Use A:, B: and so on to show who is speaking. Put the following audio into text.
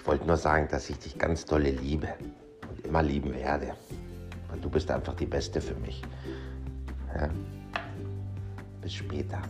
A: Ich wollte nur sagen, dass ich dich ganz dolle liebe und immer lieben werde. Und du bist einfach die Beste für mich. Ja? Bis später.